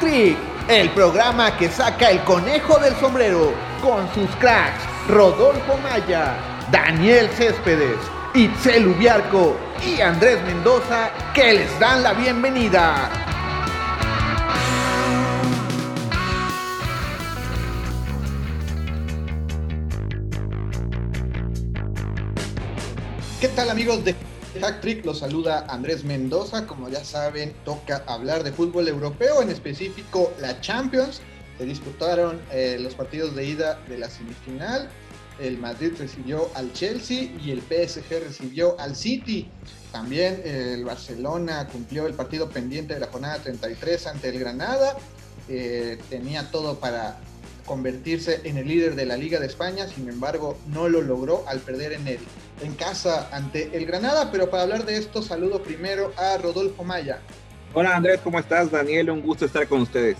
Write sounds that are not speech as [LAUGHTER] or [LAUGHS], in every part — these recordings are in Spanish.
Trick, el programa que saca el conejo del sombrero con sus cracks Rodolfo Maya, Daniel Céspedes, Itzel Ubiarco y Andrés Mendoza que les dan la bienvenida. ¿Qué tal amigos de Hack Trick? Los saluda Andrés Mendoza. Como ya saben, toca hablar de fútbol europeo, en específico la Champions. Se disputaron eh, los partidos de ida de la semifinal. El Madrid recibió al Chelsea y el PSG recibió al City. También eh, el Barcelona cumplió el partido pendiente de la jornada 33 ante el Granada. Eh, tenía todo para convertirse en el líder de la Liga de España, sin embargo no lo logró al perder en, el, en casa ante el Granada, pero para hablar de esto saludo primero a Rodolfo Maya. Hola Andrés, ¿cómo estás? Daniel, un gusto estar con ustedes.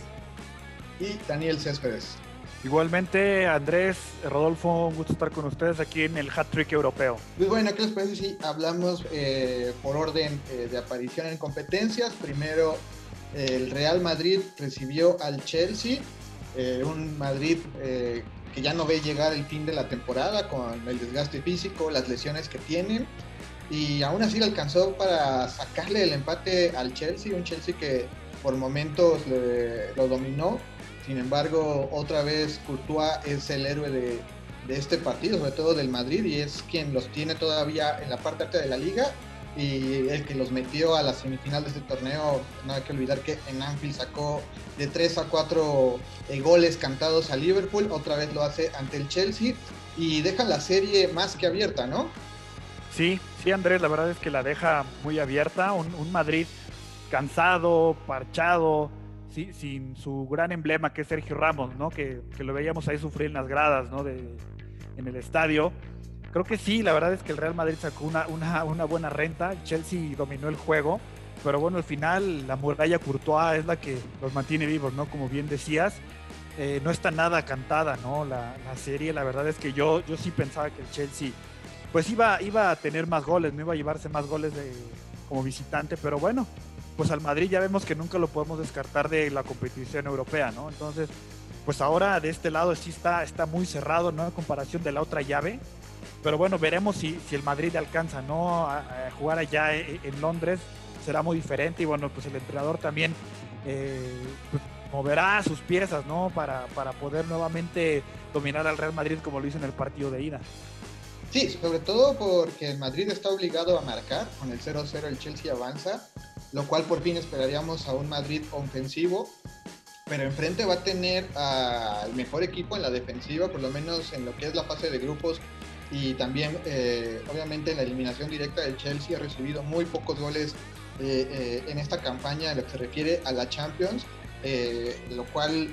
Y Daniel Céspedes. Igualmente, Andrés, Rodolfo, un gusto estar con ustedes aquí en el Hat Trick Europeo. Pues bueno, ¿qué les parece si hablamos eh, por orden eh, de aparición en competencias? Primero, el Real Madrid recibió al Chelsea eh, un Madrid eh, que ya no ve llegar el fin de la temporada con el desgaste físico, las lesiones que tienen. Y aún así le alcanzó para sacarle el empate al Chelsea, un Chelsea que por momentos lo dominó. Sin embargo, otra vez Courtois es el héroe de, de este partido, sobre todo del Madrid, y es quien los tiene todavía en la parte alta de la liga y el que los metió a la semifinal de este torneo, no hay que olvidar que en Anfield sacó de 3 a 4 eh, goles cantados a Liverpool, otra vez lo hace ante el Chelsea y deja la serie más que abierta, ¿no? Sí, sí Andrés, la verdad es que la deja muy abierta, un, Madrid cansado, parchado, sí, sin su gran emblema que es Sergio Ramos, ¿no? Que, que, lo veíamos ahí sufrir en las gradas, ¿no? De, en el estadio Creo que sí, la verdad es que el Real Madrid sacó una, una, buena renta, Chelsea dominó el juego, pero bueno, al final la muralla Courtois es la que los mantiene vivos, ¿no? Como bien decías, eh, no está nada cantada, ¿no? La, serie, la verdad es que yo, yo sí pensaba que el Chelsea pues iba, iba a tener más goles, no iba a llevarse más goles de, como visitante, pero bueno, pues al Madrid ya vemos que nunca lo podemos descartar de la competición europea, ¿no? Entonces, pues ahora de este lado sí está, está muy cerrado, ¿no? En comparación de la otra llave. Pero bueno, veremos si, si el Madrid alcanza ¿no? a, jugar allá e, en, Londres. Será muy diferente y bueno, pues el entrenador también eh, moverá sus piezas ¿no? Para, para poder nuevamente dominar al Real Madrid como lo hizo en el partido de ida. Sí, sobre todo porque el Madrid está obligado a marcar, con el 0-0 el Chelsea avanza, lo cual por fin esperaríamos a un Madrid ofensivo, pero enfrente va a tener al mejor equipo en la defensiva, por lo menos en lo que es la fase de grupos y también eh, obviamente en la eliminación directa del Chelsea ha recibido muy pocos goles eh, eh, en esta campaña en lo que se refiere a la Champions, lo cual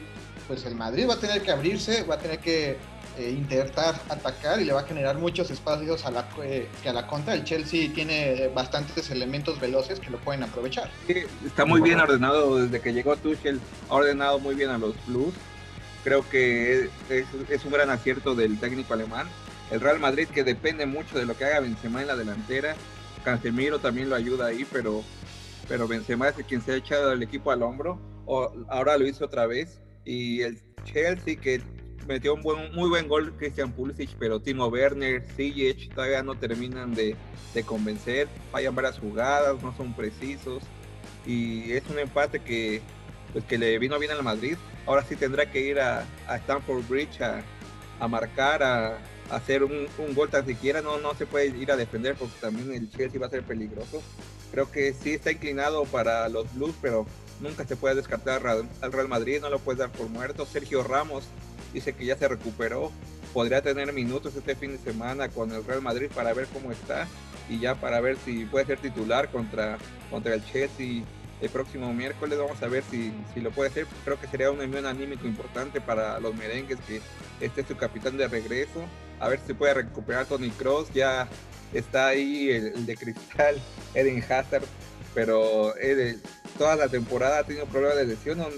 pues el Madrid va a tener que abrirse, va a tener que intentar atacar y le va a generar muchos espacios a la, que a la contra. El Chelsea tiene bastantes elementos veloces que lo pueden aprovechar. está muy bien ordenado desde que llegó Tuchel, ha ordenado muy bien a los Blues. Creo que es un gran acierto del técnico alemán el Real Madrid que depende mucho de lo que haga Benzema en la delantera. Casemiro también lo ayuda ahí, pero, pero Benzema es quien se ha echado el equipo al hombro. Ahora lo hizo otra vez. Y el Chelsea que metió un buen, muy buen gol Christian Pulisic, pero Timo Werner, Ziyech todavía no terminan de, de convencer. Fallan varias jugadas, no son precisos. Y es un empate que, pues, que le vino bien al Madrid. Ahora sí tendrá que ir a, a Stamford Bridge a, a marcar, a, hacer un, gol tan siquiera, no, no se puede ir a defender porque también el Chelsea va a ser peligroso. Creo que sí está inclinado para los Blues, pero nunca se puede descartar al Real Madrid, no lo puede dar por muerto. Sergio Ramos dice que ya se recuperó, podría tener minutos este fin de semana con el Real Madrid para ver cómo está y ya para ver si puede ser titular contra, contra el Chelsea el próximo miércoles. Vamos a ver si, si lo puede hacer. Creo que sería un envío anímico importante para los merengues que este es su capitán de regreso a ver si puede recuperar Tony Cross. Ya está ahí el, de cristal, [LAUGHS] Eden Hazard, pero toda la temporada ha tenido problemas de lesión no,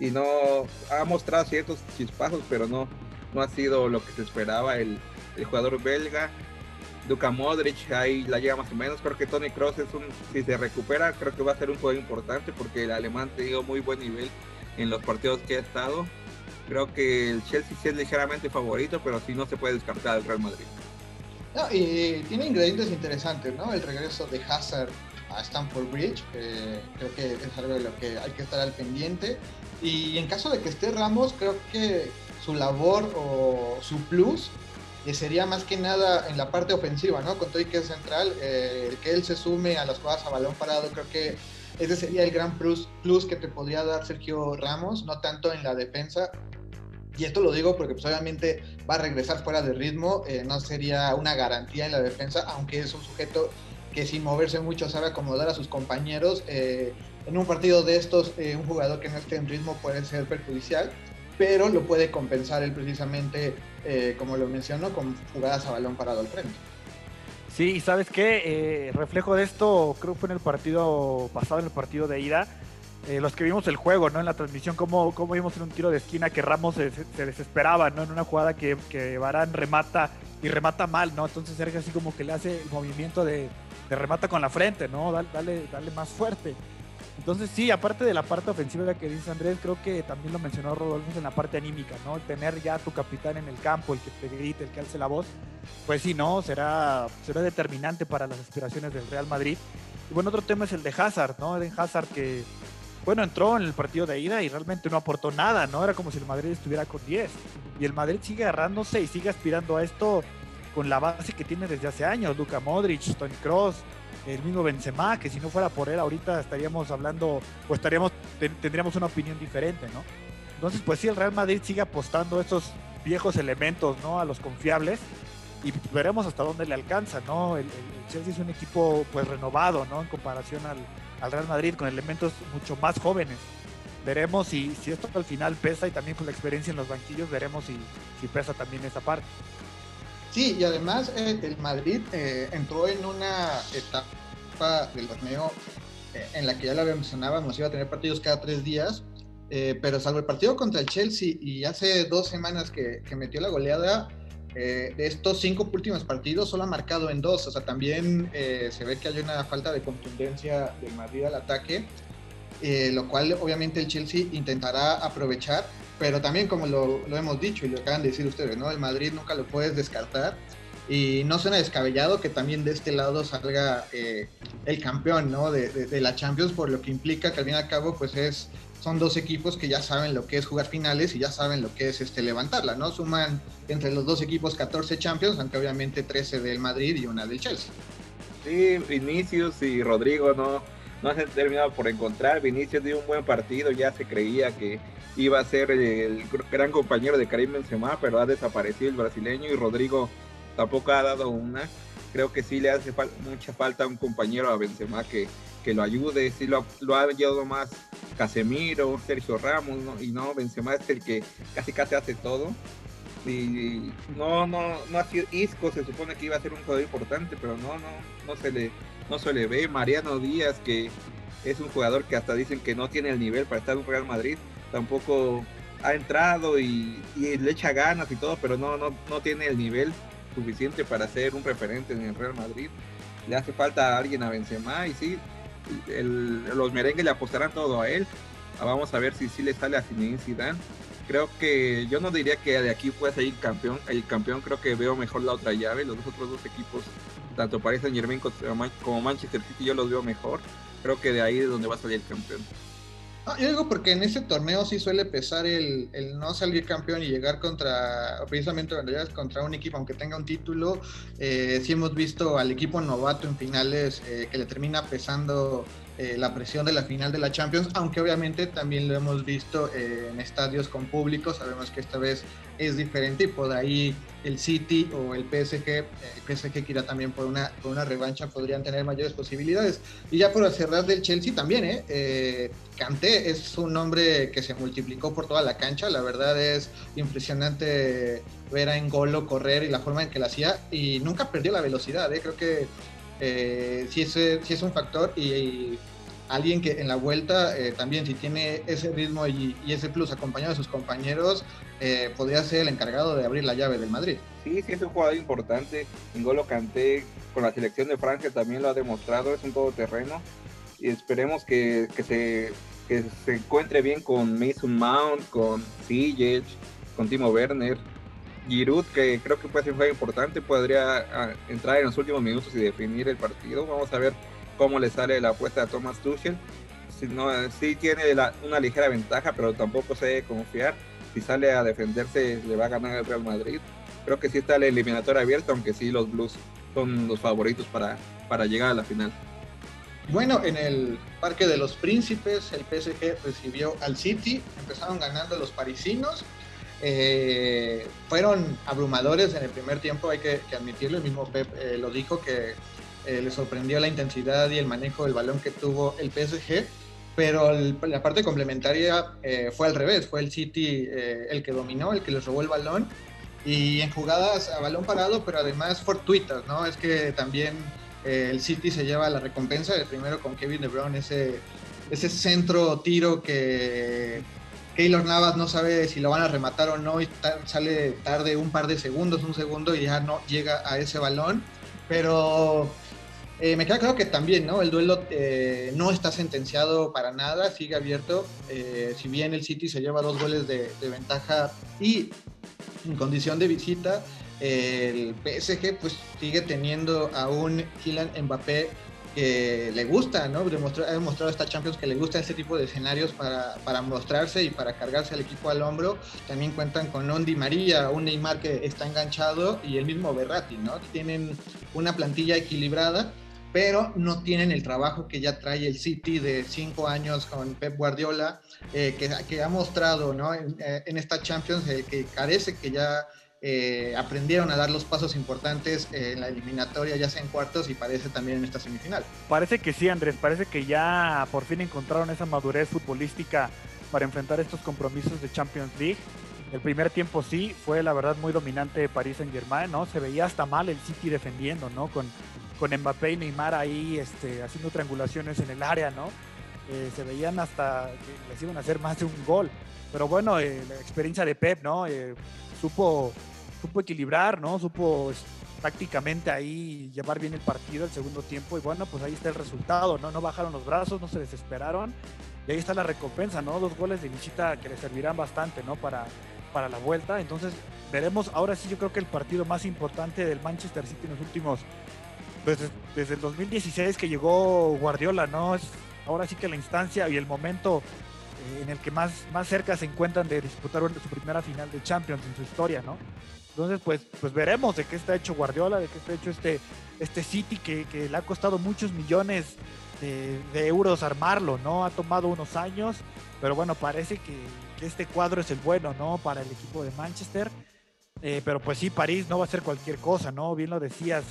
y no ha mostrado ciertos chispazos, pero no, no ha sido lo que se esperaba el, jugador belga. Duka Modric ahí la lleva más o menos. Creo que Tony Cross es un, si se recupera, creo que va a ser un juego importante porque el alemán ha tenido muy buen nivel en los partidos que ha estado. Creo que el Chelsea es ligeramente favorito, pero sí no se puede descartar el Real Madrid. No, y tiene ingredientes interesantes, ¿no? El regreso de Hazard a Stamford Bridge, creo que es algo de lo que hay que estar al pendiente. Y en caso de que esté Ramos, creo que su labor o su plus eh, sería más que nada en la parte ofensiva, ¿no? Con todo y que es central, eh, que él se sume a las jugadas a balón parado, creo que ese sería el gran plus, plus que te podría dar Sergio Ramos, no tanto en la defensa, y esto lo digo porque pues, obviamente va a regresar fuera de ritmo, eh, no sería una garantía en la defensa, aunque es un sujeto que sin moverse mucho sabe acomodar a sus compañeros. Eh, en un partido de estos, eh, un jugador que no esté en ritmo puede ser perjudicial, pero lo puede compensar él precisamente, como lo mencionó, con jugadas a balón parado al frente. Sí, sabes qué, reflejo de esto, creo que fue en el partido pasado, en el partido de ida, eh, los que vimos el juego, ¿no? En la transmisión, cómo, cómo vimos en un tiro de esquina que Ramos se, desesperaba, ¿no? En una jugada que, que Barán remata y remata mal, ¿no? Entonces Sergio así como que le hace el movimiento de, remata con la frente, ¿no? Dale, dale, más fuerte. Entonces sí, aparte de la parte ofensiva que dice Andrés, creo que también lo mencionó Rodolfo en la parte anímica, ¿no? tener ya tu capitán en el campo, el que te grite, el que alce la voz, pues sí, ¿no? Será, será determinante para las aspiraciones del Real Madrid. Y bueno, otro tema es el de Hazard, ¿no? Eden Hazard que bueno, entró en el partido de ida y realmente no aportó nada, ¿no? Era como si el Madrid estuviera con 10. Y el Madrid sigue agarrándose y sigue aspirando a esto con la base que tiene desde hace años. Luka Modric, Tony Cross, el mismo Benzema, que si no fuera por él ahorita estaríamos hablando o estaríamos tendríamos una opinión diferente, ¿no? Entonces, pues sí, el Real Madrid sigue apostando a estos viejos elementos, ¿no? A los confiables y veremos hasta dónde le alcanza, ¿no? El, el Chelsea es un equipo pues renovado, ¿no? En comparación al, al Real Madrid con elementos mucho más jóvenes. Veremos si, si esto al final pesa y también con la experiencia en los banquillos veremos si, si pesa también esa parte. Sí, y además eh, el Madrid eh, entró en una etapa del torneo eh, en la que ya lo mencionábamos, iba a tener partidos cada tres días, pero salvo el partido contra el Chelsea y hace dos semanas que, que metió la goleada, eh, de estos cinco últimos partidos solo ha marcado en dos, o sea, también eh, se ve que hay una falta de contundencia del Madrid al ataque, eh, lo cual obviamente el Chelsea intentará aprovechar, pero también como lo, hemos dicho y lo acaban de decir ustedes, ¿no? El Madrid nunca lo puedes descartar y no suena descabellado que también de este lado salga el campeón, ¿no? De, de, la Champions, por lo que implica que al fin y al cabo pues es son dos equipos que ya saben lo que es jugar finales y ya saben lo que es este levantarla, ¿no? Suman entre los dos equipos 14 Champions, aunque obviamente 13 del Madrid y una del Chelsea. Sí, Vinicius y Rodrigo no, no se han terminado por encontrar. Vinicius dio un buen partido, ya se creía que iba a ser el gran compañero de Karim Benzema, pero ha desaparecido el brasileño y Rodrigo tampoco ha dado una. Creo que sí le hace mucha falta un compañero a Benzema que, que lo ayude, sí lo, lo ha llevado más Casemiro, Sergio Ramos, y no, Benzema es el que casi casi hace todo. Y no, no, no ha sido Isco, se supone que iba a ser un jugador importante, pero no, no, no se le, no se le ve. Mariano Díaz, que es un jugador que hasta dicen que no tiene el nivel para estar en Real Madrid, tampoco ha entrado y, le echa ganas y todo, pero no, no, no tiene el nivel suficiente para ser un referente en el Real Madrid. Le hace falta a alguien a Benzema y sí, los merengues le apostarán todo a él. Vamos a ver si sí le sale a Zinedine Zidane. Creo que yo no diría que de aquí puede salir campeón. El campeón creo que veo mejor la otra llave. Los otros dos equipos, tanto Paris Saint Germain como Manchester City, yo los veo mejor. Creo que de ahí es donde va a salir el campeón. Yo digo porque en ese torneo sí suele pesar el, no salir campeón y llegar contra, precisamente cuando llegas contra un equipo, aunque tenga un título, eh, sí hemos visto al equipo novato en finales eh, que le termina pesando eh, la presión de la final de la Champions, aunque obviamente también lo hemos visto eh, en estadios con público, sabemos que esta vez es diferente y por ahí el City o el PSG, el PSG que irá también por una, por una revancha, podrían tener mayores posibilidades. Y ya por cerrar del Chelsea también, ¿eh? eh Kanté es un hombre que se multiplicó por toda la cancha, la verdad es impresionante ver a Engolo correr y la forma en que lo hacía y nunca perdió la velocidad, creo que eh, sí, es, sí es un factor y, alguien que en la vuelta eh, también si tiene ese ritmo y, ese plus acompañado de sus compañeros, eh, podría ser el encargado de abrir la llave del Madrid. Sí, sí es un jugador importante. Ingolo Canté con la selección de Francia también lo ha demostrado, es un todoterreno y esperemos que, que, se, que se encuentre bien con Mason Mount, con Ziyech, con Timo Werner. Giroud, que creo que puede ser muy importante, podría ah, entrar en los últimos minutos y definir el partido. Vamos a ver cómo le sale la apuesta a Thomas Tuchel. Si no, sí tiene una ligera ventaja, pero tampoco se confiar. Si sale a defenderse, le va a ganar el Real Madrid. Creo que sí está la eliminatoria abierta, aunque sí los Blues son los favoritos para, para llegar a la final. Bueno, en el Parque de los Príncipes, el PSG recibió al City, empezaron ganando los parisinos. Eh, fueron abrumadores en el primer tiempo, hay que, admitirlo. El mismo Pep eh, lo dijo que eh, le sorprendió la intensidad y el manejo del balón que tuvo el PSG. Pero la parte complementaria fue al revés, fue el City el que dominó, el que les robó el balón y en jugadas a balón parado, pero además fortuitas, ¿no? Es que también eh, el City se lleva la recompensa de primero con Kevin De Bruyne, ese, ese centro tiro que Keylor Navas no sabe si lo van a rematar o no y sale tarde un par de segundos, un segundo y ya no llega a ese balón. Pero eh, me queda claro que también, ¿no? El duelo eh, no está sentenciado para nada, sigue abierto. si bien el City se lleva dos goles de, de ventaja y en condición de visita, el PSG pues sigue teniendo a un Kylian Mbappé que le gusta, ¿no? ha demostrado esta Champions que le gusta este tipo de escenarios para, para, mostrarse y para cargarse al equipo al hombro. También cuentan con Ondi María, un Neymar que está enganchado y el mismo Berratti, ¿no? Tienen una plantilla equilibrada, pero no tienen el trabajo que ya trae el City de cinco años con Pep Guardiola, eh, que, que, ha mostrado, ¿no? En, eh, esta Champions eh, que carece que ya eh, aprendieron a dar los pasos importantes en la eliminatoria, ya sea en cuartos y parece también en esta semifinal. Parece que sí, Andrés, parece que ya por fin encontraron esa madurez futbolística para enfrentar estos compromisos de Champions League. El primer tiempo sí, fue la verdad muy dominante de París en Germain, ¿no? Se veía hasta mal el City defendiendo, ¿no? Con, con Mbappé y Neymar ahí este, haciendo triangulaciones en el área, ¿no? Eh, se veían hasta que les iban a hacer más de un gol. Pero bueno, eh, la experiencia de Pep, ¿no? supo supo equilibrar, ¿no? Supo tácticamente ahí llevar bien el partido el segundo tiempo y bueno, pues ahí está el resultado, ¿no? No bajaron los brazos, no se desesperaron y ahí está la recompensa, ¿no? Dos goles de visita que le servirán bastante, ¿no? Para, para la vuelta. Entonces veremos, ahora sí yo creo que el partido más importante del Manchester City en los últimos, desde, desde el 2016 que llegó Guardiola, ¿no? Es ahora sí que la instancia y el momento en el que más, más cerca se encuentran de disputar su primera final de Champions en su historia, ¿no? Entonces, pues, pues veremos de qué está hecho Guardiola, de qué está hecho este, este City que, que le ha costado muchos millones de, euros armarlo, ¿no? Ha tomado unos años, pero bueno, parece que, este cuadro es el bueno, ¿no? Para el equipo de Manchester. Eh, pero pues sí, París no va a ser cualquier cosa, ¿no? Bien lo decías,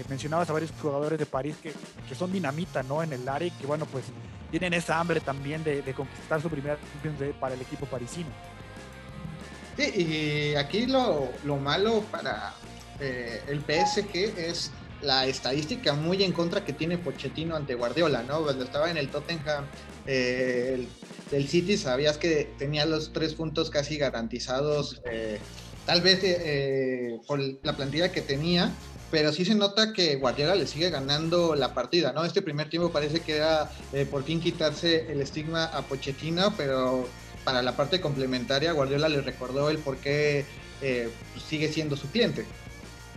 eh, mencionabas a varios jugadores de París que, que, son dinamita, ¿no? En el área y que, bueno, pues tienen esa hambre también de, conquistar su primera Champions para el equipo parisino. Sí, y aquí lo, lo malo para eh, el PSG es la estadística muy en contra que tiene Pochettino ante Guardiola, ¿no? Cuando estaba en el Tottenham eh, del City sabías que tenía los tres puntos casi garantizados, eh, tal vez por la plantilla que tenía, pero sí se nota que Guardiola le sigue ganando la partida, ¿no? Este primer tiempo parece que era por fin quitarse el estigma a Pochettino, pero para la parte complementaria, Guardiola le recordó el por qué eh, sigue siendo su cliente.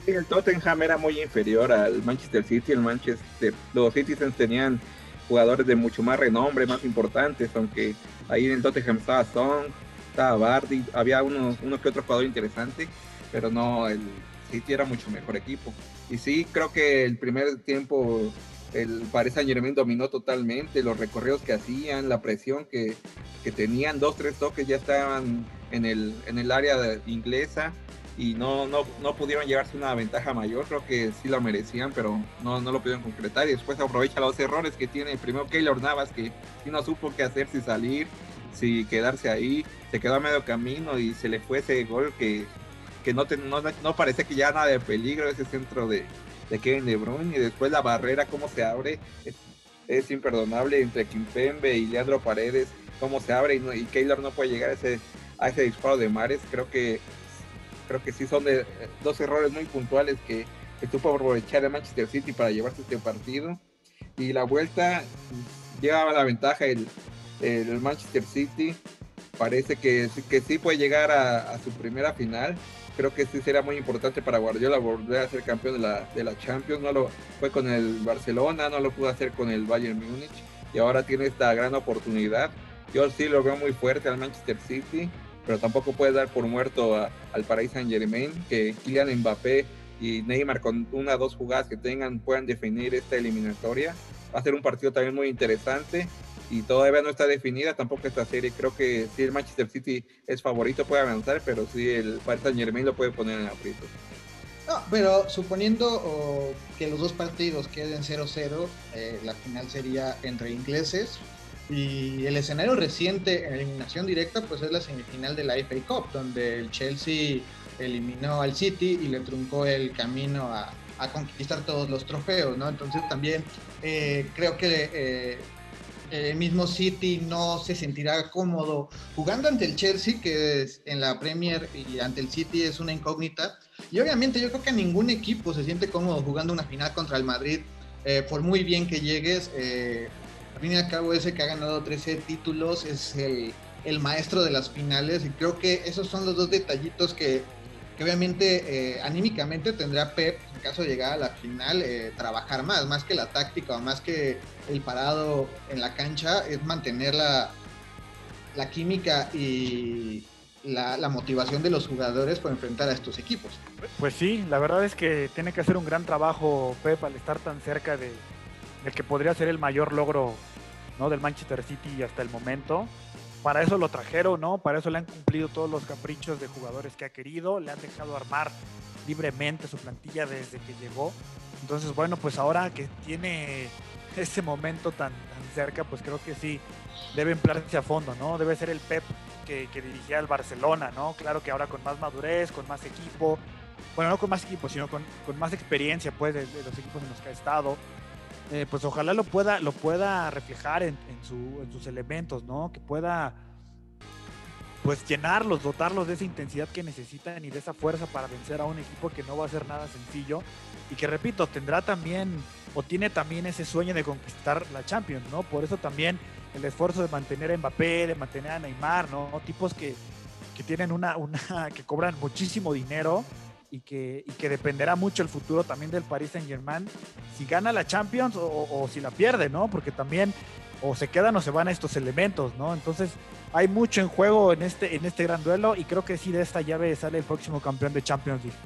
el Tottenham era muy inferior al Manchester City. El Manchester, los Citizens tenían jugadores de mucho más renombre, más importantes, aunque ahí en el Tottenham estaba Song, estaba Bardi, había uno, uno que otro jugador interesante, pero no, el City era mucho mejor equipo. Y sí, creo que el primer tiempo el Paris Saint Germain dominó totalmente los recorridos que hacían, la presión que, tenían, dos, tres toques ya estaban en el, en el área inglesa y no, no, no pudieron llevarse una ventaja mayor, creo que sí lo merecían, pero no, no lo pudieron concretar y después aprovecha los errores que tiene primero Keylor Navas, que no supo qué hacer, si salir, si quedarse ahí, se quedó a medio camino y se le fue ese gol que, que no, no, no parece que ya nada de peligro ese centro de, de Kevin De Bruyne y después la barrera cómo se abre es, imperdonable entre Kimpembe y Leandro Paredes cómo se abre y, y Keylor no puede llegar a ese, a ese disparo de Mares creo que creo que sí son de, dos errores muy puntuales que, que aprovechar el Manchester City para llevarse este partido. Y la vuelta llevaba la ventaja el, el Manchester City parece que, que sí puede llegar a, su primera final. Creo que sí sería muy importante para Guardiola volver a ser campeón de la, de la Champions. No lo fue con el Barcelona, no lo pudo hacer con el Bayern Múnich y ahora tiene esta gran oportunidad. Yo sí lo veo muy fuerte al Manchester City, pero tampoco puede dar por muerto al Paris Saint Germain, que Kylian Mbappé y Neymar con una o dos jugadas que tengan puedan definir esta eliminatoria. Va a ser un partido también muy interesante y todavía no está definida tampoco esta serie. Creo que si el Manchester City es favorito puede avanzar, pero si el Paris Saint Germain lo puede poner en aprieto. No, pero suponiendo que los dos partidos queden 0-0, eh, la final sería entre ingleses. Y el escenario reciente en eliminación directa, pues es la semifinal de la FA Cup, donde el Chelsea eliminó al City y le truncó el camino a, conquistar todos los trofeos, ¿no? Entonces también eh, creo que eh, el mismo City no se sentirá cómodo jugando ante el Chelsea, que es en la Premier y ante el City es una incógnita. Y obviamente yo creo que ningún equipo se siente cómodo jugando una final contra el Madrid, eh, por muy bien que llegues. Eh, al fin y al cabo, ese que ha ganado 13 títulos es el, el maestro de las finales y creo que esos son los dos detallitos que que obviamente eh, anímicamente tendrá Pep, en caso de llegar a la final, eh, trabajar más, más que la táctica o más que el parado en la cancha, es mantener la, la química y la, motivación de los jugadores para enfrentar a estos equipos. Pues sí, la verdad es que tiene que hacer un gran trabajo Pep al estar tan cerca de, de que podría ser el mayor logro ¿no? del Manchester City hasta el momento para eso lo trajeron, ¿no? Para eso le han cumplido todos los caprichos de jugadores que ha querido, le han dejado armar libremente su plantilla desde que llegó. Entonces, bueno, pues ahora que tiene ese momento tan, cerca, pues creo que sí, debe emplearse a fondo, ¿no? Debe ser el Pep que, dirigía al Barcelona, ¿no? Claro que ahora con más madurez, con más equipo, bueno, no con más equipo, sino con, más experiencia, pues, de, los equipos en los que ha estado. Eh, pues ojalá lo pueda, lo pueda reflejar en, sus elementos, ¿no? Que pueda pues llenarlos, dotarlos de esa intensidad que necesitan y de esa fuerza para vencer a un equipo que no va a ser nada sencillo y que repito, tendrá también o tiene también ese sueño de conquistar la Champions, ¿no? Por eso también el esfuerzo de mantener a Mbappé, de mantener a Neymar, ¿no? Tipos que, que tienen una, una, que cobran muchísimo dinero y que, y que dependerá mucho el futuro también del Paris Saint Germain, si gana la Champions o, si la pierde, ¿no? Porque también o se quedan o se van estos elementos, ¿no? Entonces hay mucho en juego en este, en este gran duelo y creo que sí de esta llave sale el próximo campeón de Champions League.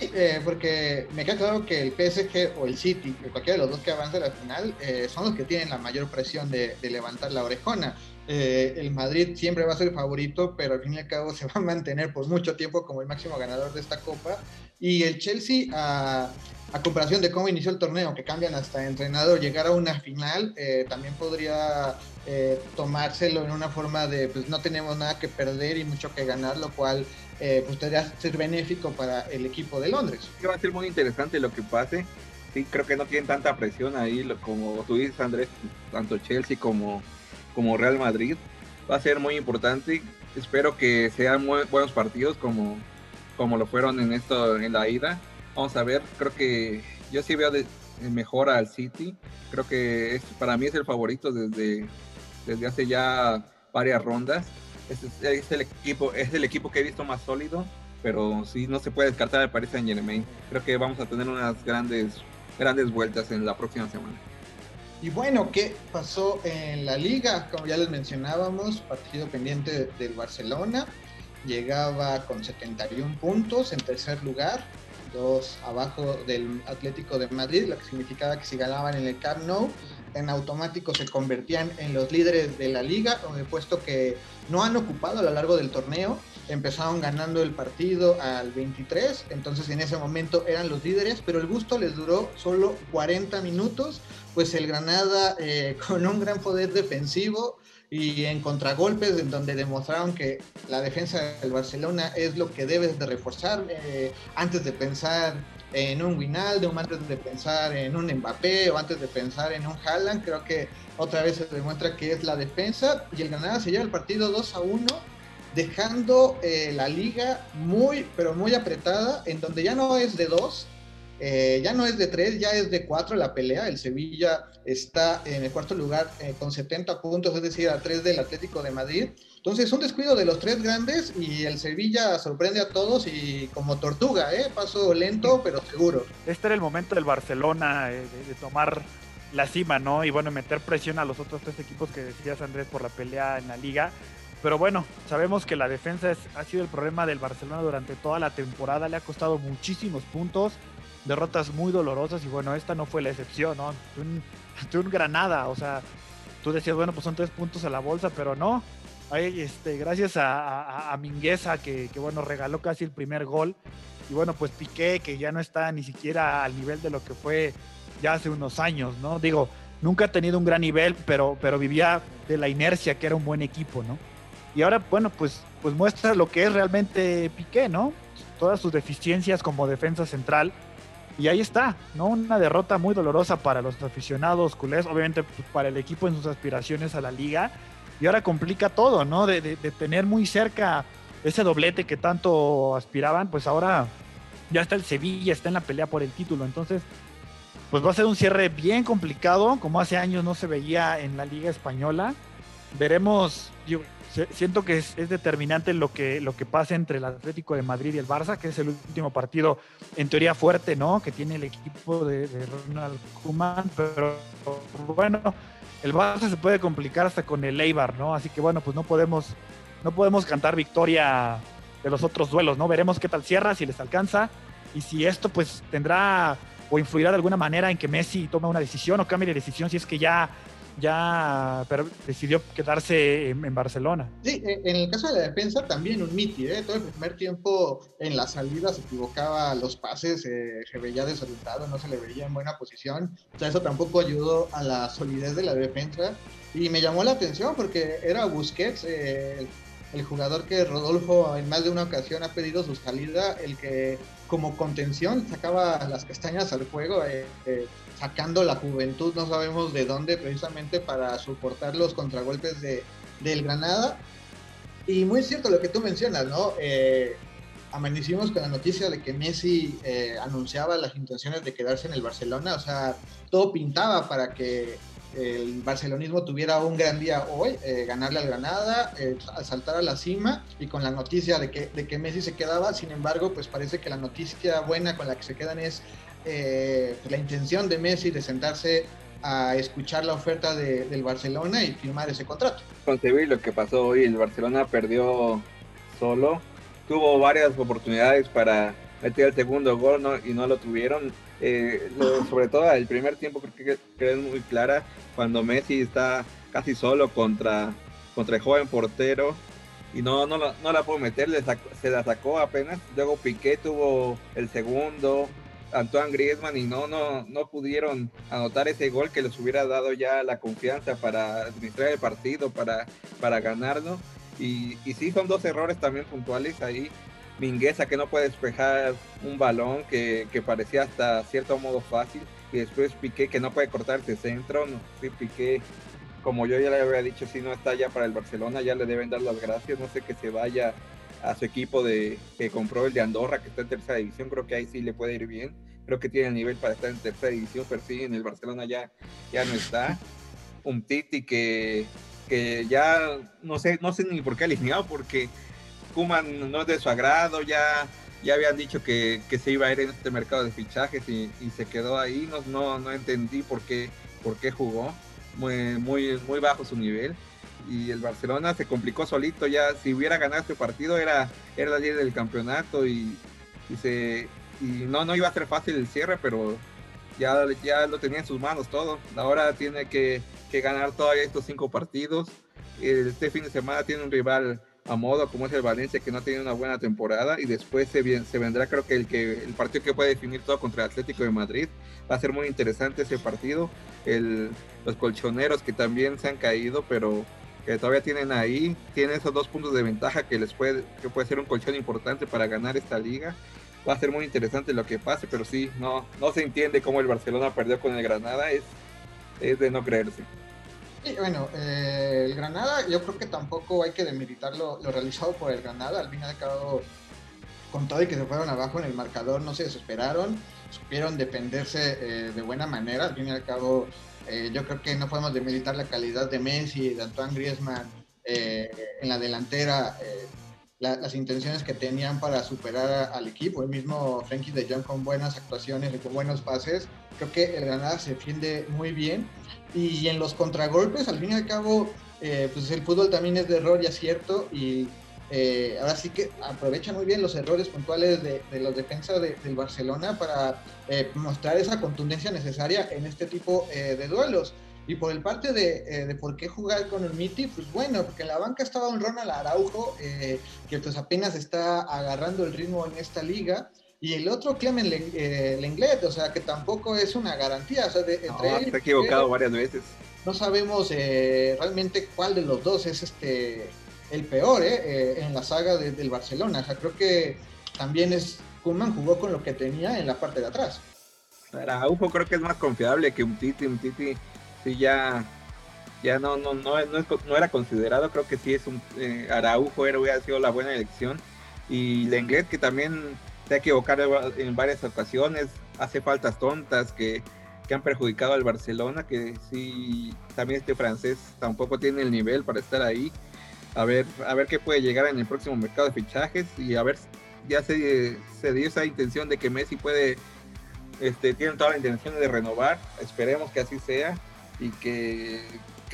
Eh, porque me queda claro que el PSG o el City, cualquiera de los dos que avance a la final, eh, son los que tienen la mayor presión de, de levantar la orejona. Eh, el Madrid siempre va a ser favorito, pero al fin y al cabo [LAUGHS] se va a mantener por mucho tiempo como el máximo ganador de esta copa. Y el Chelsea, a, comparación de cómo inició el torneo, que cambian hasta entrenador, llegar a una final, eh, también podría eh, tomárselo en una forma de, pues no tenemos nada que perder y mucho que ganar, lo cual pues podría ser benéfico para el equipo de Londres. Va a ser muy interesante lo que pase. Sí, creo que no tienen tanta presión ahí, como tú dices, Andrés, tanto Chelsea como como Real Madrid. Va a ser muy importante. Espero que sean muy buenos partidos como, como lo fueron en esto en la ida. Vamos a ver, creo que yo sí veo de, mejor al City. Creo que es, para mí es el favorito desde, desde hace ya varias rondas. Es, el equipo, es el equipo que he visto más sólido, pero sí no se puede descartar el Paris Saint Germain. Creo que vamos a tener unas grandes, grandes vueltas en la próxima semana. Y bueno, ¿qué pasó en la liga? Como ya les mencionábamos, partido pendiente del Barcelona. Llegaba con 71 puntos en tercer lugar, dos abajo del Atlético de Madrid, lo que significaba que si ganaban en el Camp Nou, en automático se convertían en los líderes de la liga, puesto que no han ocupado a lo largo del torneo empezaron ganando el partido al 23, entonces en ese momento eran los líderes, pero el gusto les duró solo 40 minutos, pues el Granada eh, [LAUGHS] con un gran poder defensivo y en contragolpes en donde demostraron que la defensa del Barcelona es lo que debes de reforzar eh, antes de pensar en un Winaldo, antes de pensar en un Mbappé o antes de pensar en un Haaland, creo que otra vez se demuestra que es la defensa y el Granada se lleva el partido 2 a 1 dejando eh, la liga muy, pero muy apretada, en donde ya no es de dos, eh, ya no es de tres, ya es de cuatro la pelea. El Sevilla está en el cuarto lugar eh, con 70 puntos, es decir, a tres del Atlético de Madrid. Entonces, un descuido de los tres grandes y el Sevilla sorprende a todos y como tortuga, ¿eh? paso lento pero seguro. Este era el momento del Barcelona eh, de, tomar la cima, ¿no? Y bueno, meter presión a los otros tres equipos que decías, Andrés, por la pelea en la liga. Pero bueno, sabemos que la defensa ha sido el problema del Barcelona durante toda la temporada, le ha costado muchísimos puntos derrotas muy dolorosas y bueno, esta no fue la excepción, ¿no? Un, [LAUGHS] un Granada, o sea, tú decías, bueno, pues son tres puntos a la bolsa, pero no. Ahí, este, gracias a, a, Mingueza, que, que, bueno, regaló casi el primer gol. Y bueno, pues Piqué, que ya no está ni siquiera al nivel de lo que fue ya hace unos años, ¿no? Digo, nunca ha tenido un gran nivel, pero, pero vivía de la inercia que era un buen equipo, ¿no? Y ahora, bueno, pues, pues muestra lo que es realmente Piqué, ¿no? Todas sus deficiencias como defensa central, y ahí está, ¿no? Una derrota muy dolorosa para los aficionados culés, obviamente para el equipo en sus aspiraciones a la liga. Y ahora complica todo, ¿no? De, tener muy cerca ese doblete que tanto aspiraban, pues ahora ya está el Sevilla, está en la pelea por el título. Entonces, pues va a ser un cierre bien complicado, como hace años no se veía en la Liga Española. Veremos, siento que es, determinante lo que, lo que pasa entre el Atlético de Madrid y el Barça, que es el último partido en teoría fuerte, ¿no? Que tiene el equipo de, Ronald Koeman, pero bueno, el Barça se puede complicar hasta con el Eibar, ¿no? Así que bueno, pues no podemos, no podemos cantar victoria de los otros duelos, ¿no? Veremos qué tal cierra, si les alcanza y si esto pues tendrá o influirá de alguna manera en que Messi tome una decisión o cambie de decisión si es que ya ya pero decidió quedarse en, Barcelona. Sí, en el caso de la defensa también un miti, ¿eh? todo el primer tiempo en la salida se equivocaba los pases, eh, se veía desorientado, no se le veía en buena posición, o sea, eso tampoco ayudó a la solidez de la defensa y me llamó la atención porque era Busquets, eh, el jugador que Rodolfo en más de una ocasión ha pedido su salida, el que como contención sacaba las castañas al fuego, eh, eh, sacando la juventud, no sabemos de dónde, precisamente para soportar los contragolpes de, del Granada. Y muy cierto lo que tú mencionas, ¿no? Eh, amanecimos con la noticia de que Messi anunciaba las intenciones de quedarse en el Barcelona, o sea, todo pintaba para que el barcelonismo tuviera un gran día hoy, eh, ganarle al Granada, eh, saltar a la cima y con la noticia de que, de que Messi se quedaba, sin embargo, pues parece que la noticia buena con la que se quedan es eh, la intención de Messi de sentarse a escuchar la oferta del Barcelona y firmar ese contrato. Concebir lo que pasó hoy, el Barcelona perdió solo, tuvo varias oportunidades para meter el segundo gol y no lo tuvieron eh, sobre todo el primer tiempo creo que, es muy clara cuando Messi está casi solo contra, contra el joven portero y no, no, no la pudo meter, se la sacó apenas. Luego Piqué tuvo el segundo, Antoine Griezmann y no, no, no pudieron anotar ese gol que les hubiera dado ya la confianza para administrar el partido, para, para ganarlo. Y, sí, son dos errores también puntuales ahí Mingueza que no puede despejar un balón que, parecía hasta cierto modo fácil. Y después Piqué que no puede cortarse centro. No, sí, Piqué, como yo ya le había dicho, si no está ya para el Barcelona, ya le deben dar las gracias. No sé que se vaya a su equipo de que compró el de Andorra, que está en tercera división. Creo que ahí sí le puede ir bien. Creo que tiene el nivel para estar en tercera división, pero sí, en el Barcelona ya, ya no está. [LAUGHS] Un Titi que, que ya no sé, no sé ni por qué alineado, porque Kuman no es de su agrado, ya, ya habían dicho que, se iba a ir en este mercado de fichajes y, se quedó ahí, no, no, no, entendí por qué, por qué jugó, muy, muy, muy bajo su nivel. Y el Barcelona se complicó solito, ya si hubiera ganado este partido era, era la líder del campeonato y, se, y no, no iba a ser fácil el cierre, pero ya, ya lo tenía en sus manos todo. Ahora tiene que, que ganar todavía estos cinco partidos. Este fin de semana tiene un rival a modo como es el Valencia que no tiene una buena temporada y después se, se vendrá creo que el que el partido que puede definir todo contra el Atlético de Madrid va a ser muy interesante ese partido el, los colchoneros que también se han caído pero que todavía tienen ahí tienen esos dos puntos de ventaja que les puede que puede ser un colchón importante para ganar esta liga va a ser muy interesante lo que pase pero sí no no se entiende cómo el Barcelona perdió con el Granada es es de no creerse y bueno, eh, el Granada, yo creo que tampoco hay que demeritar lo, realizado por el Granada. Al fin y al cabo, con todo y que se fueron abajo en el marcador, no se desesperaron. supieron defenderse de buena manera. Al fin y al cabo, yo creo que no podemos demilitar la calidad de Messi, de Antoine Griezmann en la delantera las intenciones que tenían para superar al equipo. El mismo Frankie de Jong con buenas actuaciones y con buenos pases. Creo que el Granada se defiende muy bien. Y en los contragolpes, al fin y al cabo, eh, pues el fútbol también es de error y acierto. Y eh, ahora sí que aprovecha muy bien los errores puntuales de, los defensas del Barcelona para eh, mostrar esa contundencia necesaria en este tipo de duelos. Y por el parte eh, de, por qué jugar con el Miti, pues bueno, porque en la banca estaba un Ronald Araujo, eh, que pues apenas está agarrando el ritmo en esta liga, y el otro Clemen eh, Lenglet, o sea, que tampoco es una garantía. O sea, de, entre equivocado varias veces. No sabemos realmente cuál de los dos es este el peor en la saga del Barcelona. O creo que también es Kuman jugó con lo que tenía en la parte de atrás. Araujo creo que es más confiable que un Titi. Un Titi sí ya ya no no no, no, era considerado creo que sí es un eh, Araujo era hubiera sido la buena elección y Lenglet que también se ha equivocado en varias ocasiones hace faltas tontas que, que han perjudicado al Barcelona que sí también este francés tampoco tiene el nivel para estar ahí a ver a ver qué puede llegar en el próximo mercado de fichajes y a ver ya se, se dio esa intención de que Messi puede este, tienen toda la intención de renovar esperemos que así sea y que,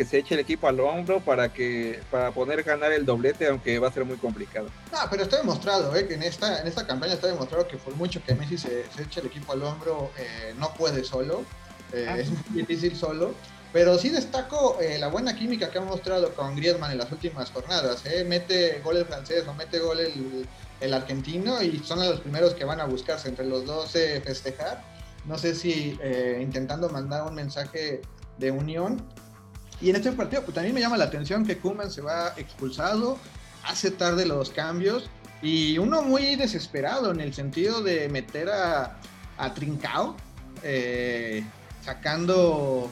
se eche el equipo al hombro para que para poder ganar el doblete, aunque va a ser muy complicado. No, pero está demostrado, ¿eh? que en esta, en esta campaña está demostrado que por mucho que Messi se, eche el equipo al hombro, eh, no puede solo, eh, ah. es muy difícil solo. Pero sí destaco eh, la buena química que ha mostrado con Griezmann en las últimas jornadas. Mete gol el francés o mete gol el, el, argentino y son los primeros que van a buscarse entre los dos festejar. No sé si intentando mandar un mensaje de Unión. Y en este partido, pues también me llama la atención que Kuman se va expulsado, hace tarde los cambios y uno muy desesperado en el sentido de meter a, a Trincao, eh, sacando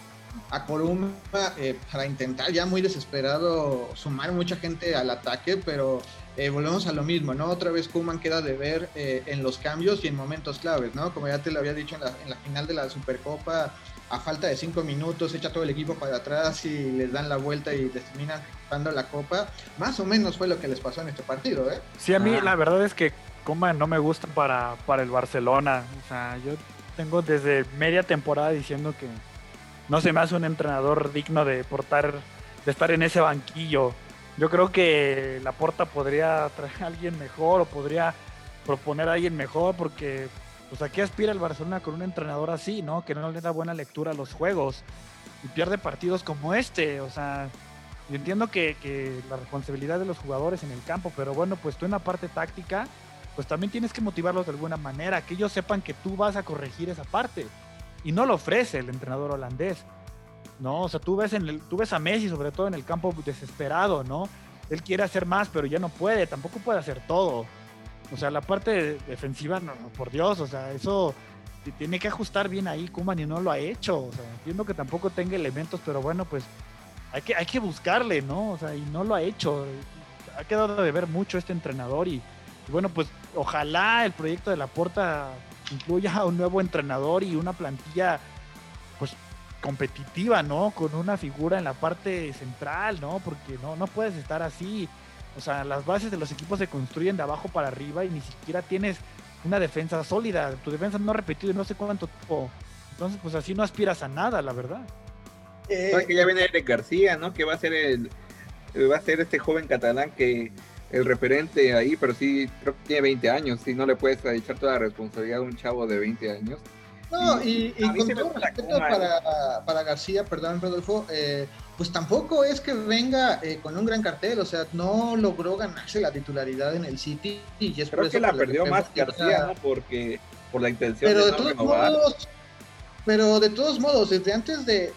a Coruma eh, para intentar ya muy desesperado sumar mucha gente al ataque, pero eh, volvemos a lo mismo, ¿no? Otra vez Kuman queda de ver en los cambios y en momentos claves, ¿no? Como ya te lo había dicho en la, en la final de la Supercopa, a falta de cinco minutos echa todo el equipo para atrás y les dan la vuelta y les terminan dando la copa. Más o menos fue lo que les pasó en este partido, ¿eh? Sí, a mí ah. la verdad es que Coma no me gusta para, para el Barcelona. O sea, yo tengo desde media temporada diciendo que no se me hace un entrenador digno de portar, de estar en ese banquillo. Yo creo que la Porta podría traer a alguien mejor o podría proponer a alguien mejor porque pues aquí aspira el Barcelona con un entrenador así, ¿no? Que no le da buena lectura a los juegos y pierde partidos como este, o sea, yo entiendo que, la responsabilidad de los jugadores en el campo, pero bueno, pues tú en la parte táctica, pues también tienes que motivarlos de alguna manera, que ellos sepan que tú vas a corregir esa parte. Y no lo ofrece el entrenador holandés. No, o sea, tú ves, en el, tú ves a Messi, sobre todo en el campo, desesperado, ¿no? Él quiere hacer más, pero ya no puede, tampoco puede hacer todo. O sea, la parte defensiva, no, por Dios, o sea, eso tiene que ajustar bien ahí Kuman y no lo ha hecho. O sea, entiendo que tampoco tenga elementos, pero bueno, pues hay que, hay que buscarle, ¿no? O sea, y no lo ha hecho. Ha quedado de ver mucho este entrenador y, bueno, pues ojalá el proyecto de la Porta incluya un nuevo entrenador y una plantilla, pues competitiva, ¿no? Con una figura en la parte central, ¿no? Porque no, no puedes estar así. O sea, las bases de los equipos se construyen de abajo para arriba y ni siquiera tienes una defensa sólida. Tu defensa no ha repetido no sé cuánto tiempo. Entonces, pues así no aspiras a nada, la verdad. Eh, que ya viene Eric García, ¿no? Que va a ser el va a ser este joven catalán que el referente ahí, pero sí creo que tiene 20 años, y no le puedes echar toda la responsabilidad a un chavo de 20 años. No, y, con todo respeto para, para, García, perdón, Rodolfo, eh, pues tampoco es que venga eh, con un gran cartel, o sea, no logró ganarse la titularidad en el City y es Creo que la perdió más García, ¿no? Porque por la intención pero de, todos Modos, pero de todos modos, desde antes de,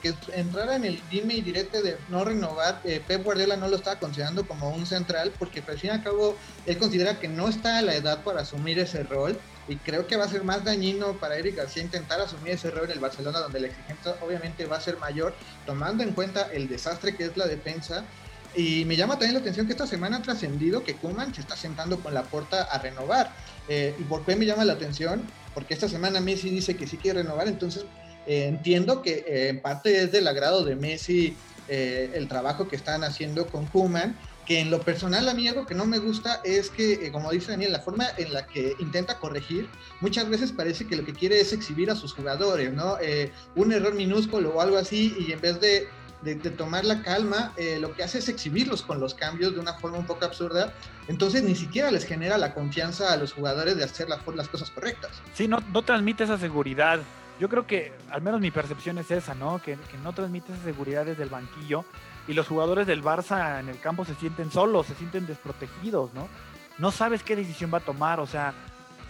que entrara en el dime y directo de no renovar, eh, Pep Guardiola no lo estaba considerando como un central porque al fin y al cabo él considera que no está a la edad para asumir ese rol y creo que va a ser más dañino para Eric García intentar asumir ese rol en el Barcelona donde la exigencia obviamente va a ser mayor tomando en cuenta el desastre que es la defensa y me llama también la atención que esta semana ha trascendido que Kuman se está sentando con la puerta a renovar. Eh, ¿Y por qué me llama la atención? Porque esta semana Messi dice que sí quiere renovar, entonces eh, entiendo que eh, en parte es del agrado de Messi eh, el trabajo que están haciendo con Kuman, que en lo personal a mí algo que no me gusta es que, como dice Daniel, la forma en la que intenta corregir, muchas veces parece que lo que quiere es exhibir a sus jugadores, ¿no? un error minúsculo o algo así, y en vez de, de, tomar la calma, lo que hace es exhibirlos con los cambios de una forma un poco absurda, entonces ni siquiera les genera la confianza a los jugadores de hacer las, cosas correctas. Sí, no, no transmite esa seguridad yo creo que, al menos mi percepción es esa, ¿no? Que, no transmite esa seguridad desde el banquillo y los jugadores del Barça en el campo se sienten solos, se sienten desprotegidos, ¿no? No sabes qué decisión va a tomar, o sea,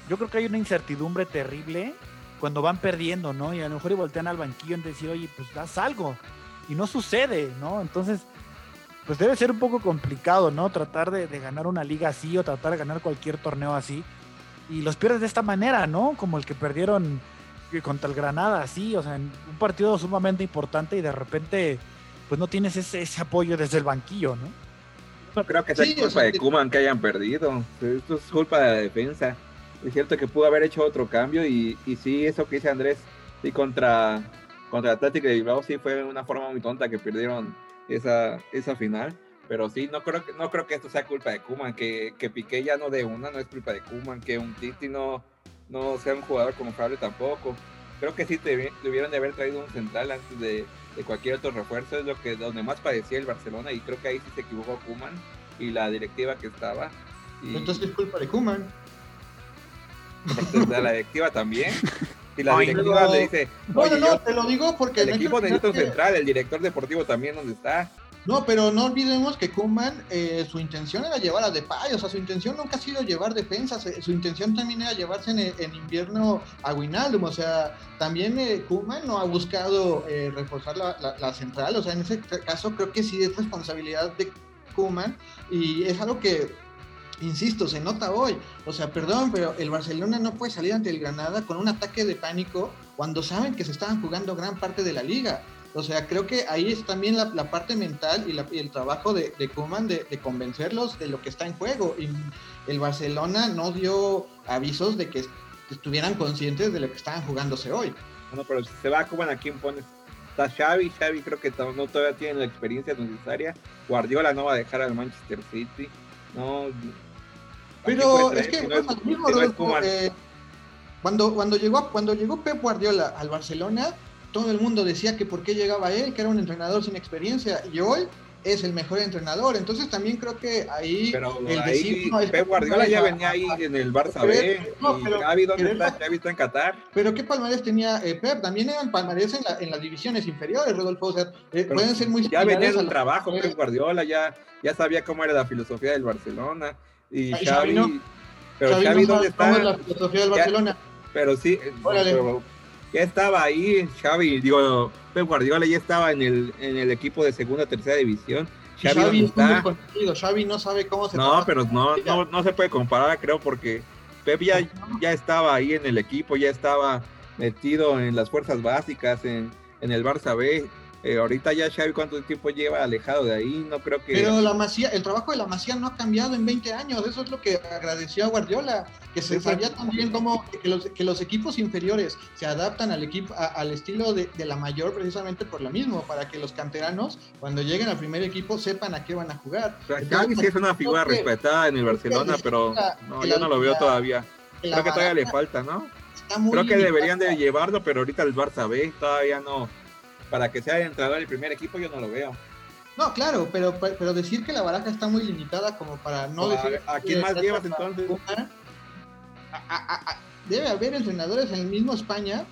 yo creo que hay una incertidumbre terrible cuando van perdiendo, ¿no? Y a lo mejor y voltean al banquillo en decir, oye, pues das algo. Y no sucede, ¿no? Entonces, pues debe ser un poco complicado, ¿no? Tratar de, de ganar una liga así o tratar de ganar cualquier torneo así. Y los pierdes de esta manera, ¿no? Como el que perdieron contra el Granada, sí, o sea, un partido sumamente importante y de repente, pues no tienes ese, apoyo desde el banquillo, ¿no? No creo que sea culpa de Kuman que hayan perdido. Esto es culpa de la defensa. Es cierto que pudo haber hecho otro cambio y, y sí, eso que dice Andrés, sí, contra, contra Atlético de Bilbao sí fue una forma muy tonta que perdieron esa, esa final. Pero sí, no creo que, no creo que esto sea culpa de Kuman, que, que Piqué ya no de una no es culpa de Kuman, que un Titi no, no sea un jugador confiable tampoco. Creo que sí debieron de haber traído un central antes de, cualquier otro refuerzo, es lo que donde más padecía el Barcelona y creo que ahí sí se equivocó Kuman y la directiva que estaba. Entonces es culpa de Kuman. De la directiva también. [LAUGHS] Y la directiva le dice, no, no, no, te lo digo porque el equipo necesita un central, el director deportivo también donde está. No, pero no olvidemos que Kuman, eh, su intención era llevar a Depay, o sea, su intención nunca ha sido llevar defensas, su intención también era llevarse en, invierno a Winaldum, o sea, también eh, Kuman no ha buscado eh, reforzar la, central, o sea, en ese caso creo que sí es responsabilidad de Kuman y es algo que, insisto, se nota hoy, o sea, perdón, pero el Barcelona no puede salir ante el Granada con un ataque de pánico cuando saben que se estaban jugando gran parte de la liga. O sea, creo que ahí es también la, parte mental y, el trabajo de, de de, convencerlos de lo que está en juego. Y el Barcelona no dio avisos de que estuvieran conscientes de lo que estaban jugándose hoy. No, pero si se va Koeman, ¿a quién pones? Está Xavi, Xavi creo que no todavía tiene la experiencia necesaria. Guardiola no va a dejar al Manchester City. No. Pero es que eh, cuando, cuando, llegó, cuando llegó Pep Guardiola al Barcelona, todo el mundo decía que por qué llegaba él, que era un entrenador sin experiencia, y hoy es el mejor entrenador. Entonces también creo que ahí pero el ahí, Pep Guardiola ya venía ahí en el Barça B. No, pero, Xavi, ¿dónde está? Xavi está en Qatar. Pero ¿qué palmarés tenía eh, Pep? También eran palmarés en, en, las divisiones inferiores, Rodolfo. O sea, eh, pueden ser muy Ya venía del trabajo, Pep Guardiola ya, ya sabía cómo era la filosofía del Barcelona. Y Xavi, no, pero Xavi, ¿dónde está? ¿Cómo es la filosofía del Barcelona? pero sí, pero, ya estaba ahí Xavi, digo, Pep Guardiola ya estaba en el, en el equipo de segunda, tercera división. Xavi, está? Xavi no sabe cómo se No, pero no, no, no, se puede comparar, creo, porque Pep ya, ya estaba ahí en el equipo, ya estaba metido en las fuerzas básicas, en, en el Barça B, eh, ahorita ya Xavi cuánto tiempo lleva alejado de ahí, no creo que... Pero la Masía, el trabajo de la Masía no ha cambiado en 20 años, eso es lo que agradeció a Guardiola, que se sabía también cómo que los, que los equipos inferiores se adaptan al equipo, al estilo de, la mayor precisamente por lo mismo, para que los canteranos cuando lleguen al primer equipo sepan a qué van a jugar. Xavi sí es una figura respetada en el Barcelona, pero no, yo no lo veo todavía. Creo que todavía le falta, ¿no? Creo que deberían de llevarlo, pero ahorita el Barça B todavía no para que sea entrenador del primer equipo, yo no lo veo. No, claro, pero, pero decir que la baraja está muy limitada como para no decir... ¿A, quién más llevas entonces? debe haber entrenadores en el mismo España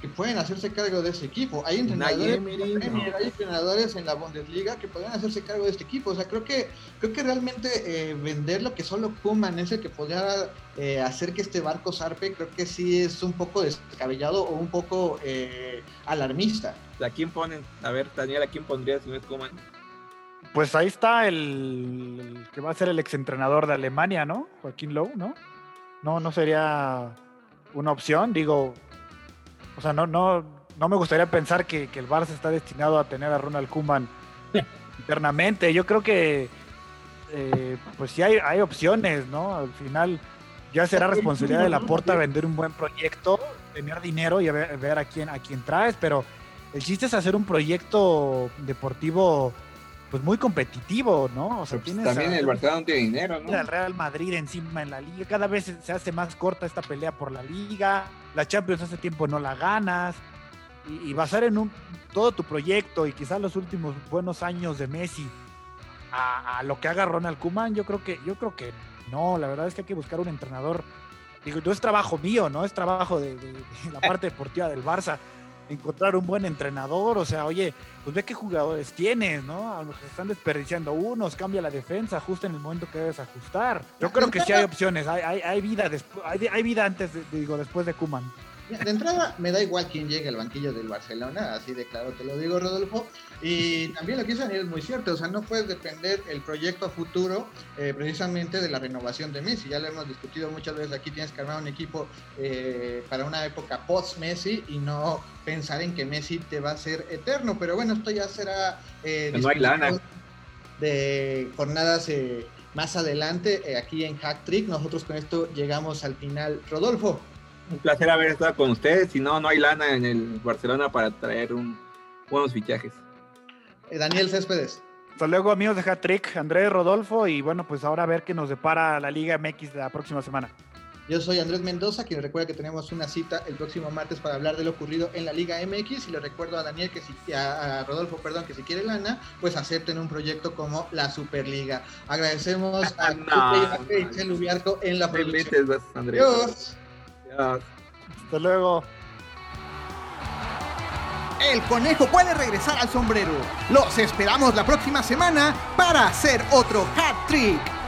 que pueden hacerse cargo de ese equipo. Hay entrenadores, hay entrenadores en la Bundesliga que pueden hacerse cargo de este equipo. O sea, creo que creo que realmente eh, vender lo que solo Kuman es el que podría eh, hacer que este barco zarpe, creo que sí es un poco descabellado o un poco eh, alarmista. ¿A quién ponen? A ver, Daniel, ¿a quién pondrías si no es Kuman? Pues ahí está el, que va a ser el exentrenador de Alemania, ¿no? Joaquín Lowe, ¿no? No, no sería una opción, digo, o sea, no, no, no me gustaría pensar que, el Barça está destinado a tener a Ronald Koeman [LAUGHS] internamente. Yo creo que, eh, pues sí hay, hay opciones, ¿no? Al final, Ya será responsabilidad de la Porta vender un buen proyecto, tener dinero y ver, a quién a quién traes, pero el chiste es hacer un proyecto deportivo pues muy competitivo, ¿no? O sea, pues, también el Barcelona no tiene dinero, ¿no? El Real Madrid encima en la liga, cada vez se hace más corta esta pelea por la liga, la Champions hace tiempo no la ganas, y, basar en un, todo tu proyecto y quizás los últimos buenos años de Messi a, lo que haga Ronald Koeman, yo creo que, yo creo que no, la verdad es que hay que buscar un entrenador, digo, no es trabajo mío, ¿no? Es trabajo de la parte deportiva del Barça encontrar un buen entrenador, o sea, oye, pues ve qué jugadores tienes, ¿no? A los que están desperdiciando unos, cambia la defensa, ajusta en el momento que debes ajustar. Yo creo que sí hay opciones, hay, hay, hay vida hay, hay, vida antes, digo, después de Kuman. De entrada, me da igual quién llegue al banquillo del Barcelona, así de claro te lo digo, Rodolfo. Y también lo que dice Daniel es muy cierto, o sea, no puedes depender el proyecto futuro eh, precisamente de la renovación de Messi. Ya lo hemos discutido muchas veces aquí, tienes que armar un equipo eh, para una época post-Messi y no pensar en que Messi te va a ser eterno. Pero bueno, esto ya será... Eh, no hay lana. De jornadas... más adelante, aquí en Hack Trick, nosotros con esto llegamos al final. Rodolfo, un placer haber estado con ustedes. Si no, no hay lana en el Barcelona para traer un, buenos fichajes. Eh, Daniel Céspedes. Hasta luego, amigos de Hat-Trick, Andrés Rodolfo, y bueno, pues ahora a ver qué nos depara la Liga MX la próxima semana. Yo soy Andrés Mendoza, quien recuerda que tenemos una cita el próximo martes para hablar de lo ocurrido en la Liga MX. Y le recuerdo a Daniel que si a, Rodolfo, perdón, que si quiere lana, pues acepten un proyecto como la Superliga. Agradecemos a [LAUGHS] no, en la producción. Adiós. Hasta luego. El conejo puede regresar al sombrero. Los esperamos la próxima semana para hacer otro hat trick.